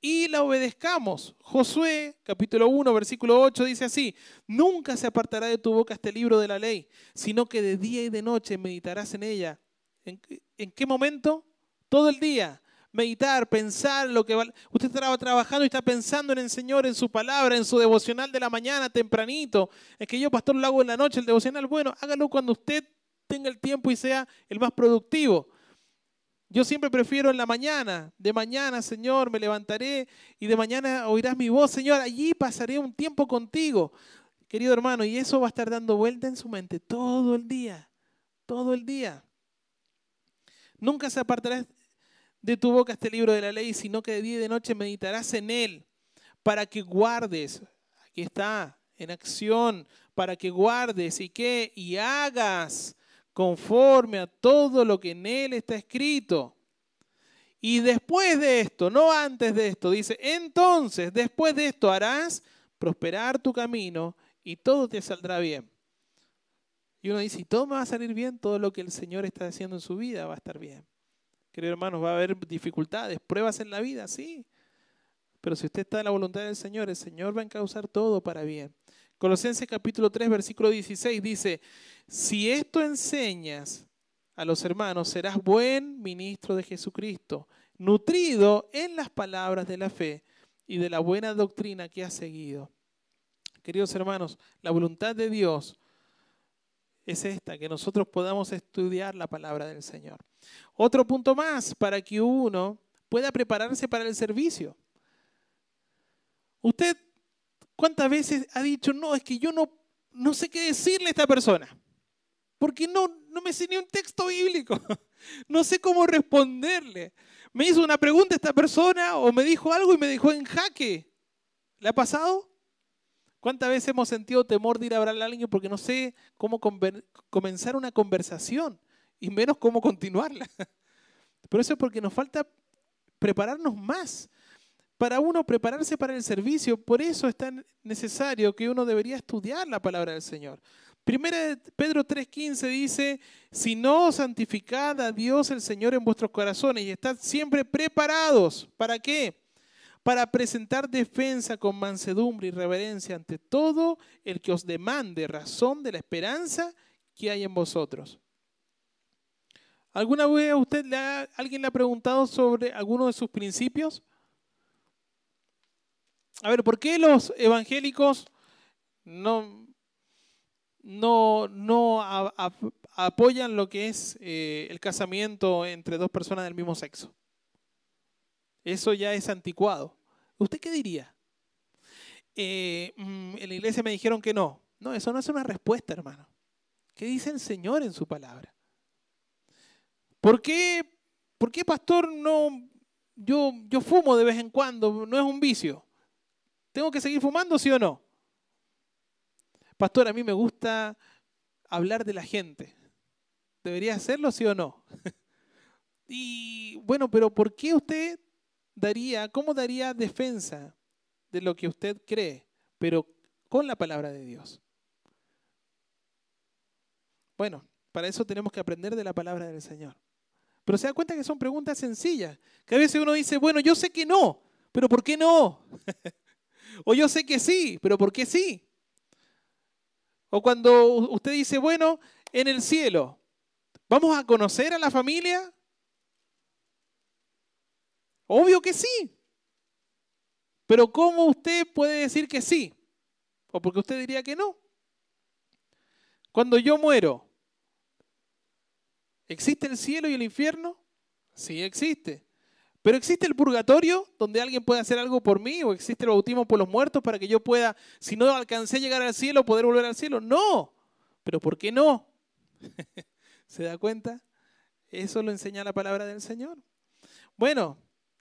y la obedezcamos. Josué capítulo 1 versículo 8 dice así, nunca se apartará de tu boca este libro de la ley, sino que de día y de noche meditarás en ella. ¿En, qué momento? Todo el día. Meditar, pensar lo que va. Usted estaba trabajando y está pensando en el Señor, en su palabra, en su devocional de la mañana, tempranito. Es que yo, pastor, lo hago en la noche, el devocional. Bueno, hágalo cuando usted tenga el tiempo y sea el más productivo. Yo siempre prefiero en la mañana, de mañana, Señor, me levantaré y de mañana oirás mi voz, Señor, allí pasaré un tiempo contigo, querido hermano, y eso va a estar dando vuelta en su mente todo el día, todo el día. Nunca se apartará de tu boca este libro de la ley, sino que de día y de noche meditarás en él, para que guardes, aquí está, en acción, para que guardes y que y hagas conforme a todo lo que en él está escrito. Y después de esto, no antes de esto, dice, entonces después de esto harás prosperar tu camino y todo te saldrá bien. Y uno dice, y todo me va a salir bien, todo lo que el Señor está haciendo en su vida va a estar bien. Queridos hermanos, va a haber dificultades, pruebas en la vida, sí. Pero si usted está en la voluntad del Señor, el Señor va a encauzar todo para bien. Colosenses capítulo 3, versículo 16 dice, si esto enseñas a los hermanos, serás buen ministro de Jesucristo, nutrido en las palabras de la fe y de la buena doctrina que has seguido. Queridos hermanos, la voluntad de Dios es esta, que nosotros podamos estudiar la palabra del Señor. Otro punto más para que uno pueda prepararse para el servicio. Usted, ¿cuántas veces ha dicho, no, es que yo no, no sé qué decirle a esta persona? Porque no, no me sé ni un texto bíblico. No sé cómo responderle. Me hizo una pregunta esta persona o me dijo algo y me dejó en jaque. ¿Le ha pasado? ¿Cuántas veces hemos sentido temor de ir a hablar a alguien porque no sé cómo comenzar una conversación y menos cómo continuarla? Pero eso es porque nos falta prepararnos más. Para uno prepararse para el servicio, por eso es tan necesario que uno debería estudiar la palabra del Señor. Primera Pedro 3:15 dice, si no santificad a Dios el Señor en vuestros corazones y estad siempre preparados. ¿Para qué? Para presentar defensa con mansedumbre y reverencia ante todo el que os demande razón de la esperanza que hay en vosotros. ¿Alguna vez usted le ha, alguien le ha preguntado sobre alguno de sus principios? A ver, ¿por qué los evangélicos no, no, no apoyan lo que es eh, el casamiento entre dos personas del mismo sexo? Eso ya es anticuado. ¿Usted qué diría? Eh, mm, en la iglesia me dijeron que no. No, eso no es una respuesta, hermano. ¿Qué dice el Señor en su palabra? ¿Por qué, por qué pastor, no, yo, yo fumo de vez en cuando? No es un vicio. ¿Tengo que seguir fumando, sí o no? Pastor, a mí me gusta hablar de la gente. ¿Debería hacerlo, sí o no? y bueno, pero ¿por qué usted daría, cómo daría defensa de lo que usted cree, pero con la palabra de Dios? Bueno, para eso tenemos que aprender de la palabra del Señor. Pero se da cuenta que son preguntas sencillas, que a veces uno dice, bueno, yo sé que no, pero ¿por qué no? o yo sé que sí, pero ¿por qué sí? O cuando usted dice, bueno, en el cielo, ¿vamos a conocer a la familia? Obvio que sí. Pero ¿cómo usted puede decir que sí? ¿O porque usted diría que no? Cuando yo muero, ¿existe el cielo y el infierno? Sí existe. Pero ¿existe el purgatorio donde alguien puede hacer algo por mí? ¿O existe el bautismo por los muertos para que yo pueda, si no alcancé a llegar al cielo, poder volver al cielo? No. ¿Pero por qué no? ¿Se da cuenta? Eso lo enseña la palabra del Señor. Bueno,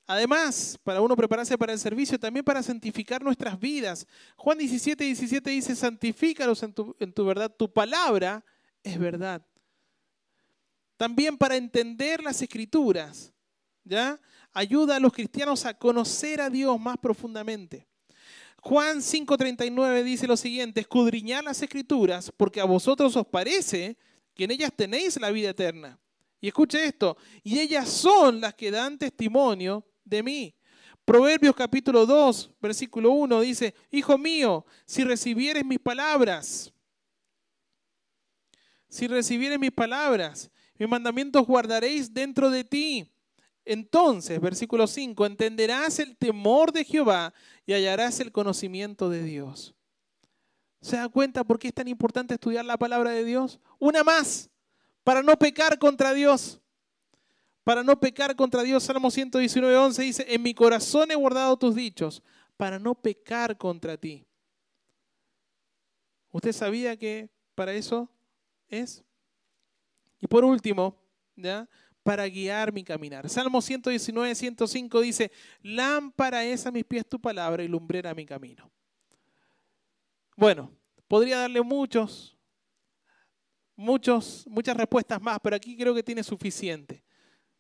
Además, para uno prepararse para el servicio, también para santificar nuestras vidas. Juan 17, 17 dice, santifícalos en tu, verdad, tu palabra es verdad. También para entender las escrituras, ¿ya? Ayuda a los cristianos a conocer a Dios más profundamente. Juan 5:39 dice lo siguiente, escudriñar las escrituras porque a vosotros os parece que en ellas tenéis la vida eterna. Y escuche esto, y ellas son las que dan testimonio de mí. Proverbios capítulo 2, versículo 1 dice, Hijo mío, si recibieres mis palabras, si recibieres mis palabras, mis mandamientos guardaréis dentro de ti. Entonces, versículo 5, entenderás el temor de Jehová y hallarás el conocimiento de Dios. ¿Se da cuenta por qué es tan importante estudiar la palabra de Dios? Una más, para no pecar contra Dios para no pecar contra Dios. Salmo 119, 11 dice, en mi corazón he guardado tus dichos, para no pecar contra ti. ¿Usted sabía que para eso es? Y por último, ¿ya? para guiar mi caminar. Salmo 119, 105 dice, lámpara es a mis pies tu palabra y lumbrera mi camino. Bueno, podría darle muchos, muchos, muchas respuestas más, pero aquí creo que tiene suficiente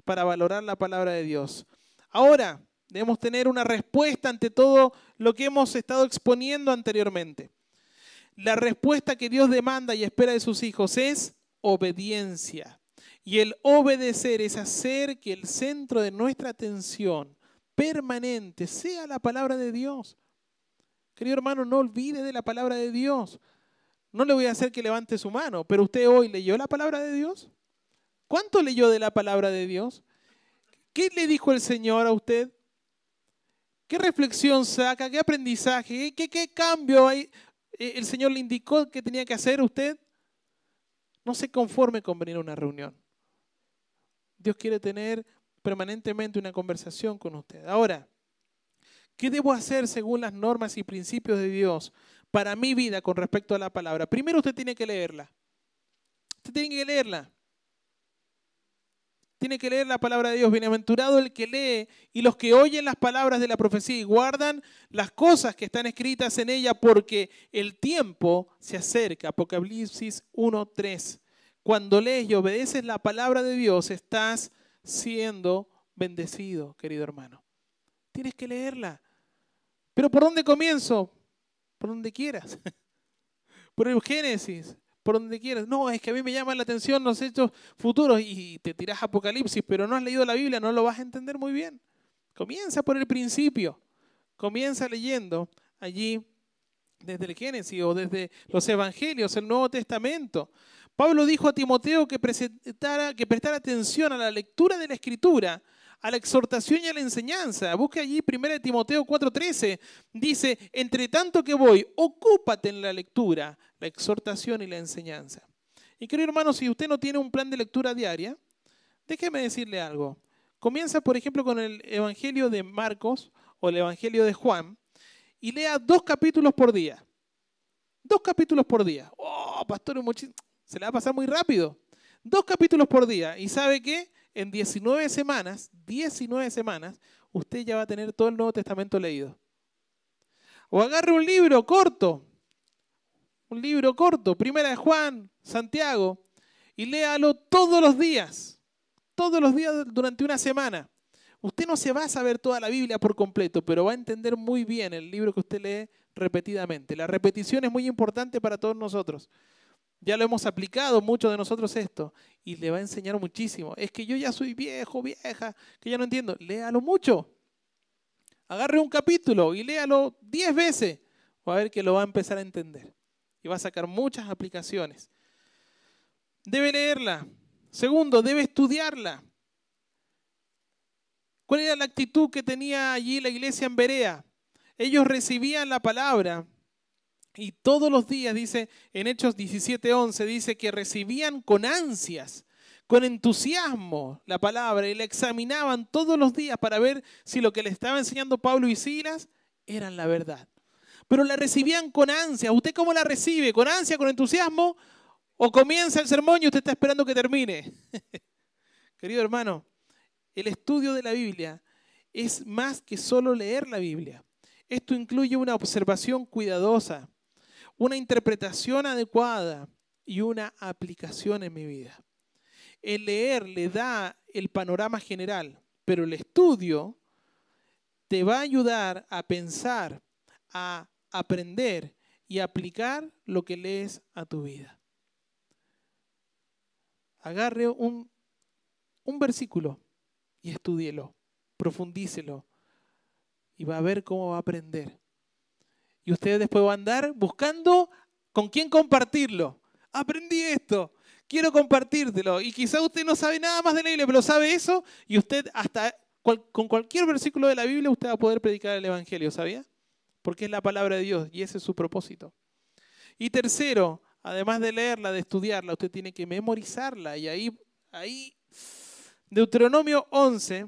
para valorar la palabra de Dios. Ahora, debemos tener una respuesta ante todo lo que hemos estado exponiendo anteriormente. La respuesta que Dios demanda y espera de sus hijos es obediencia. Y el obedecer es hacer que el centro de nuestra atención permanente sea la palabra de Dios. Querido hermano, no olvide de la palabra de Dios. No le voy a hacer que levante su mano, pero usted hoy leyó la palabra de Dios. ¿Cuánto leyó de la palabra de Dios? ¿Qué le dijo el Señor a usted? ¿Qué reflexión saca? ¿Qué aprendizaje? ¿Qué, qué cambio hay? Eh, el Señor le indicó que tenía que hacer usted? No se conforme con venir a una reunión. Dios quiere tener permanentemente una conversación con usted. Ahora, ¿qué debo hacer según las normas y principios de Dios para mi vida con respecto a la palabra? Primero usted tiene que leerla. Usted tiene que leerla. Tiene que leer la palabra de Dios. Bienaventurado el que lee y los que oyen las palabras de la profecía y guardan las cosas que están escritas en ella porque el tiempo se acerca. Apocalipsis 1.3. Cuando lees y obedeces la palabra de Dios, estás siendo bendecido, querido hermano. Tienes que leerla. Pero ¿por dónde comienzo? Por donde quieras. Por el Génesis, por donde quieras. No, es que a mí me llaman la atención los hechos futuros y te tiras Apocalipsis, pero no has leído la Biblia, no lo vas a entender muy bien. Comienza por el principio. Comienza leyendo allí desde el Génesis o desde los Evangelios, el Nuevo Testamento. Pablo dijo a Timoteo que prestara, que prestara atención a la lectura de la Escritura, a la exhortación y a la enseñanza. Busque allí 1 Timoteo 4:13. Dice, entre tanto que voy, ocúpate en la lectura, la exhortación y la enseñanza. Y querido hermano, si usted no tiene un plan de lectura diaria, déjeme decirle algo. Comienza, por ejemplo, con el Evangelio de Marcos o el Evangelio de Juan y lea dos capítulos por día. Dos capítulos por día. Oh, pastor, se le va a pasar muy rápido. Dos capítulos por día. ¿Y sabe qué? En 19 semanas, 19 semanas, usted ya va a tener todo el Nuevo Testamento leído. O agarre un libro corto, un libro corto, Primera de Juan, Santiago, y léalo todos los días, todos los días durante una semana. Usted no se va a saber toda la Biblia por completo, pero va a entender muy bien el libro que usted lee repetidamente. La repetición es muy importante para todos nosotros. Ya lo hemos aplicado muchos de nosotros esto y le va a enseñar muchísimo. Es que yo ya soy viejo, vieja, que ya no entiendo. Léalo mucho. Agarre un capítulo y léalo diez veces. Va a ver que lo va a empezar a entender y va a sacar muchas aplicaciones. Debe leerla. Segundo, debe estudiarla. ¿Cuál era la actitud que tenía allí la iglesia en Berea? Ellos recibían la palabra y todos los días, dice en Hechos 17:11, dice que recibían con ansias, con entusiasmo la palabra y la examinaban todos los días para ver si lo que le estaba enseñando Pablo y Silas eran la verdad pero la recibían con ansia. ¿Usted cómo la recibe? ¿Con ansia, con entusiasmo? ¿O comienza el sermón y usted está esperando que termine? Querido hermano, el estudio de la Biblia es más que solo leer la Biblia. Esto incluye una observación cuidadosa, una interpretación adecuada y una aplicación en mi vida. El leer le da el panorama general, pero el estudio te va a ayudar a pensar, a aprender y aplicar lo que lees a tu vida. Agarre un, un versículo y estúdielo, profundícelo y va a ver cómo va a aprender. Y usted después va a andar buscando con quién compartirlo. Aprendí esto, quiero compartírtelo. Y quizá usted no sabe nada más de la Biblia, pero sabe eso y usted hasta con cualquier versículo de la Biblia usted va a poder predicar el Evangelio, ¿sabía? porque es la palabra de Dios y ese es su propósito. Y tercero, además de leerla, de estudiarla, usted tiene que memorizarla. Y ahí, ahí, Deuteronomio 11,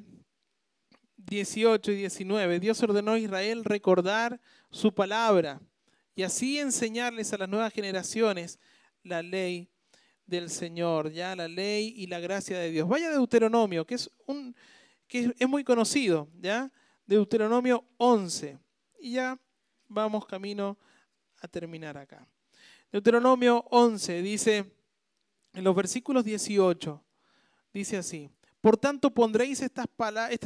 18 y 19, Dios ordenó a Israel recordar su palabra y así enseñarles a las nuevas generaciones la ley del Señor, ya la ley y la gracia de Dios. Vaya Deuteronomio, que es un que es muy conocido, ya Deuteronomio 11. Y ya vamos camino a terminar acá. Deuteronomio 11 dice, en los versículos 18, dice así, por tanto pondréis estas,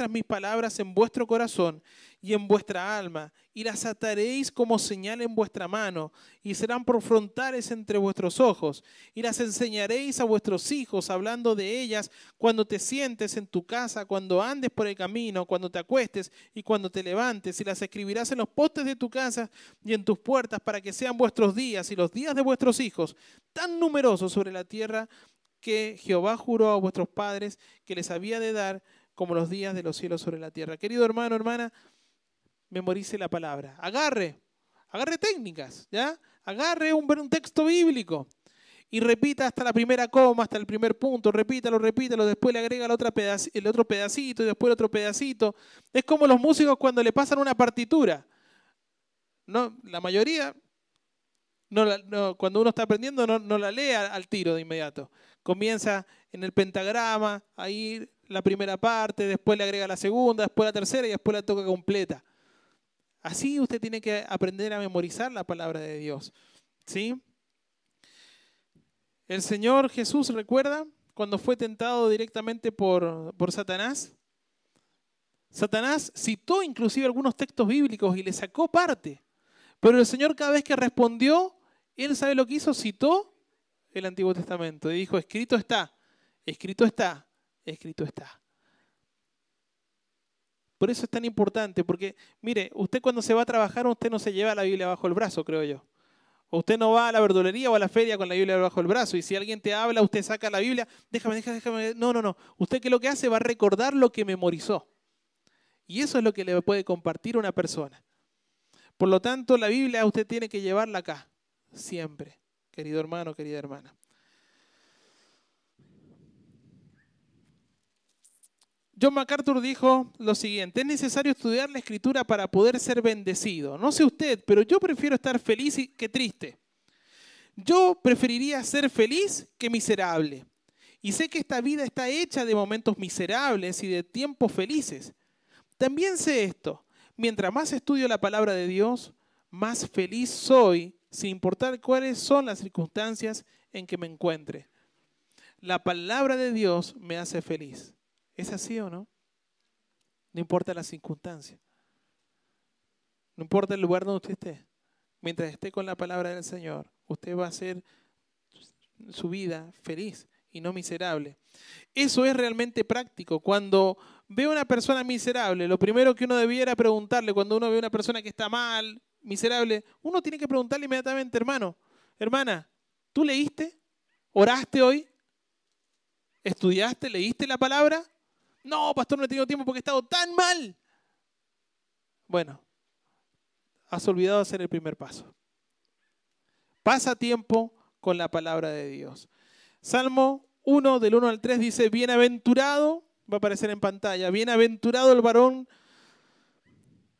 mis palabras en vuestro corazón y en vuestra alma, y las ataréis como señal en vuestra mano, y serán por frontales entre vuestros ojos, y las enseñaréis a vuestros hijos, hablando de ellas cuando te sientes en tu casa, cuando andes por el camino, cuando te acuestes y cuando te levantes, y las escribirás en los postes de tu casa y en tus puertas, para que sean vuestros días y los días de vuestros hijos tan numerosos sobre la tierra que Jehová juró a vuestros padres que les había de dar como los días de los cielos sobre la tierra. Querido hermano, hermana, memorice la palabra. Agarre, agarre técnicas, ¿ya? Agarre un, un texto bíblico y repita hasta la primera coma, hasta el primer punto, repítalo, repítalo, después le agrega el otro, pedacito y después el otro pedacito. Es como los músicos cuando le pasan una partitura. No, la mayoría, no, cuando uno está aprendiendo, no, la lee al, tiro de inmediato. Comienza en el pentagrama, ahí la primera parte, después le agrega la segunda, después la tercera y después la toca completa. Así usted tiene que aprender a memorizar la palabra de Dios. ¿Sí? El Señor Jesús, ¿recuerda? Cuando fue tentado directamente por, por Satanás. Satanás citó inclusive algunos textos bíblicos y le sacó parte. Pero el Señor cada vez que respondió, Él sabe lo que hizo, citó el Antiguo Testamento y dijo, escrito está, escrito está, escrito está. Por eso es tan importante, porque mire, usted cuando se va a trabajar, usted no se lleva la Biblia bajo el brazo, creo yo. Usted no va a la verdulería o a la feria con la Biblia bajo el brazo y si alguien te habla, usted saca la Biblia, déjame, déjame, déjame. No, no, no. Usted que lo que hace va a recordar lo que memorizó. Y eso es lo que le puede compartir una persona. Por lo tanto, la Biblia usted tiene que llevarla acá, siempre, querido hermano, querida hermana. John MacArthur dijo lo siguiente, es necesario estudiar la escritura para poder ser bendecido. No sé usted, pero yo prefiero estar feliz que triste. Yo preferiría ser feliz que miserable. Y sé que esta vida está hecha de momentos miserables y de tiempos felices. También sé esto, mientras más estudio la palabra de Dios, más feliz soy, sin importar cuáles son las circunstancias en que me encuentre. La palabra de Dios me hace feliz. ¿Es así o no? No importa la circunstancia. No importa el lugar donde usted esté. Mientras esté con la palabra del Señor, usted va a hacer su vida feliz y no miserable. Eso es realmente práctico. Cuando ve a una persona miserable, lo primero que uno debiera preguntarle cuando uno ve a una persona que está mal, miserable, uno tiene que preguntarle inmediatamente, hermano, hermana, ¿tú leíste? ¿Oraste hoy? ¿Estudiaste? ¿Leíste la palabra? No, pastor, no he tenido tiempo porque he estado tan mal. Bueno, has olvidado hacer el primer paso. Pasa tiempo con la palabra de Dios. Salmo 1 del 1 al 3 dice, bienaventurado, va a aparecer en pantalla, bienaventurado el varón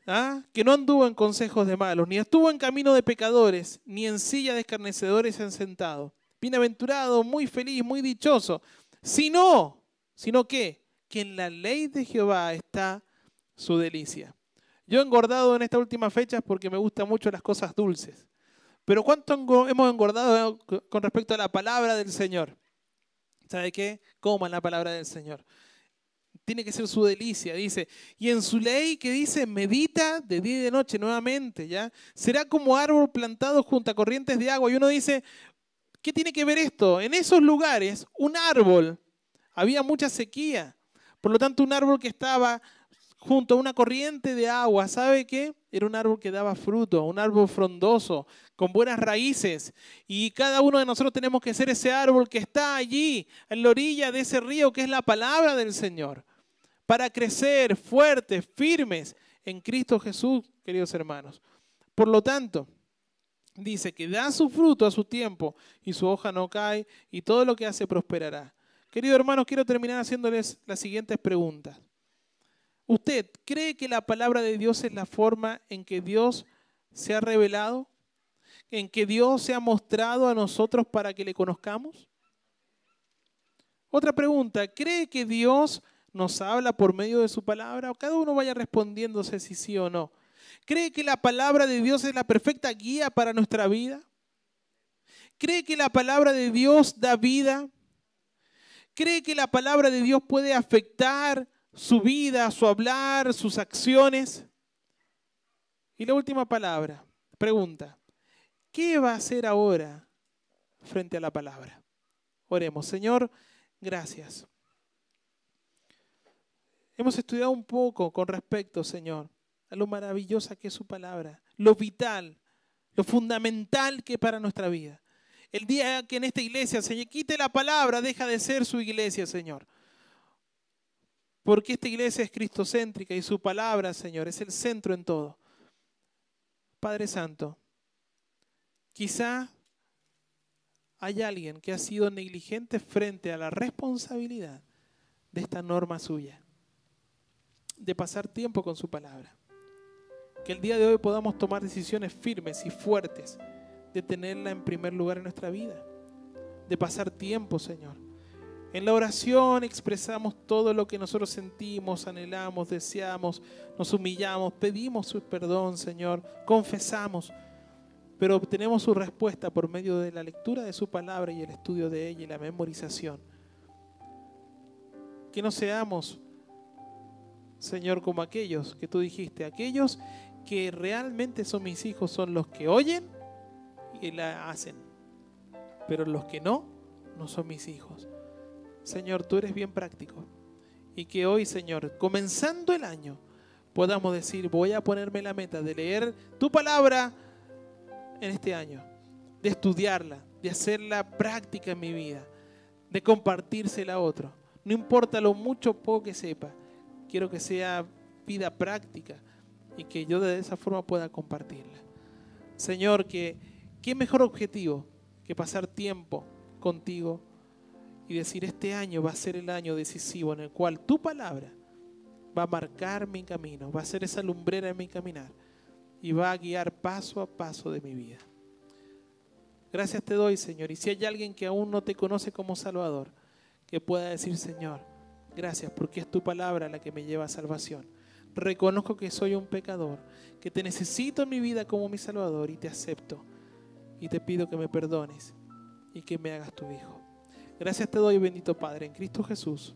¿ah? que no anduvo en consejos de malos, ni estuvo en camino de pecadores, ni en silla de escarnecedores han sentado. Bienaventurado, muy feliz, muy dichoso. Sino, sino que que en la ley de Jehová está su delicia. Yo he engordado en estas últimas fechas porque me gustan mucho las cosas dulces. Pero ¿cuánto hemos engordado con respecto a la palabra del Señor? ¿Sabe qué? Coman la palabra del Señor. Tiene que ser su delicia, dice. Y en su ley que dice, medita de día y de noche nuevamente, ¿ya? Será como árbol plantado junto a corrientes de agua. Y uno dice, ¿qué tiene que ver esto? En esos lugares, un árbol, había mucha sequía. Por lo tanto, un árbol que estaba junto a una corriente de agua, ¿sabe qué? Era un árbol que daba fruto, un árbol frondoso, con buenas raíces. Y cada uno de nosotros tenemos que ser ese árbol que está allí, en la orilla de ese río que es la palabra del Señor, para crecer fuertes, firmes en Cristo Jesús, queridos hermanos. Por lo tanto, dice que da su fruto a su tiempo y su hoja no cae y todo lo que hace prosperará. Queridos hermanos, quiero terminar haciéndoles las siguientes preguntas. ¿Usted cree que la palabra de Dios es la forma en que Dios se ha revelado? ¿En que Dios se ha mostrado a nosotros para que le conozcamos? Otra pregunta, ¿cree que Dios nos habla por medio de su palabra? O cada uno vaya respondiéndose si sí o no. ¿Cree que la palabra de Dios es la perfecta guía para nuestra vida? ¿Cree que la palabra de Dios da vida? ¿Cree que la palabra de Dios puede afectar su vida, su hablar, sus acciones? Y la última palabra, pregunta, ¿qué va a hacer ahora frente a la palabra? Oremos, Señor, gracias. Hemos estudiado un poco con respecto, Señor, a lo maravillosa que es su palabra, lo vital, lo fundamental que es para nuestra vida. El día que en esta iglesia, Señor, quite la palabra, deja de ser su iglesia, Señor. Porque esta iglesia es cristocéntrica y su palabra, Señor, es el centro en todo. Padre Santo, quizá hay alguien que ha sido negligente frente a la responsabilidad de esta norma suya, de pasar tiempo con su palabra. Que el día de hoy podamos tomar decisiones firmes y fuertes de tenerla en primer lugar en nuestra vida, de pasar tiempo, Señor. En la oración expresamos todo lo que nosotros sentimos, anhelamos, deseamos, nos humillamos, pedimos su perdón, Señor, confesamos pero obtenemos su respuesta por medio de la lectura de su palabra y el estudio de ella y la memorización. Que no seamos, Señor, como aquellos que tú dijiste, aquellos que realmente son mis hijos son los que oyen y la hacen, pero los que no, no son mis hijos. Señor, tú eres bien práctico. Y que hoy, Señor, comenzando el año, podamos decir, voy a ponerme la meta de leer tu palabra en este año, de estudiarla, de hacerla práctica en mi vida, de compartírsela a otro. No importa lo mucho o poco que sepa, quiero que sea vida práctica y que yo de esa forma pueda compartirla. Señor, que qué mejor objetivo que pasar tiempo contigo y decir este año va a ser el año decisivo en el cual tu palabra va a marcar mi camino, va a ser esa lumbrera en mi caminar y va a guiar paso a paso de mi vida. Gracias te doy, Señor. Y si hay alguien que aún no te conoce como Salvador, que pueda decir, Señor, gracias porque es tu palabra la que me lleva a salvación. Reconozco que soy un pecador, que te necesito en mi vida como mi Salvador y te acepto. Y te pido que me perdones y que me hagas tu Hijo. Gracias te doy, bendito Padre, en Cristo Jesús.